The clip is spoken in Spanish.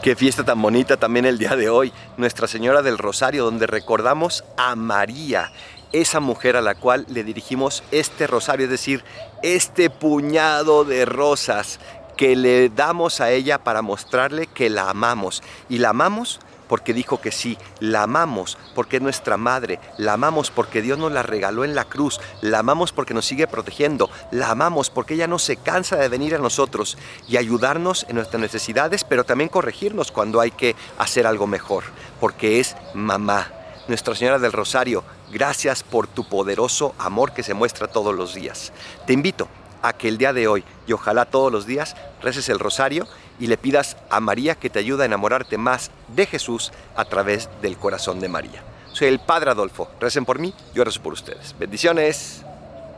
Qué fiesta tan bonita también el día de hoy, Nuestra Señora del Rosario, donde recordamos a María, esa mujer a la cual le dirigimos este rosario, es decir, este puñado de rosas que le damos a ella para mostrarle que la amamos. Y la amamos porque dijo que sí, la amamos porque es nuestra madre, la amamos porque Dios nos la regaló en la cruz, la amamos porque nos sigue protegiendo, la amamos porque ella no se cansa de venir a nosotros y ayudarnos en nuestras necesidades, pero también corregirnos cuando hay que hacer algo mejor, porque es mamá. Nuestra Señora del Rosario, gracias por tu poderoso amor que se muestra todos los días. Te invito a que el día de hoy y ojalá todos los días reces el rosario y le pidas a María que te ayude a enamorarte más de Jesús a través del corazón de María. Soy el Padre Adolfo. Recen por mí, yo rezo por ustedes. Bendiciones.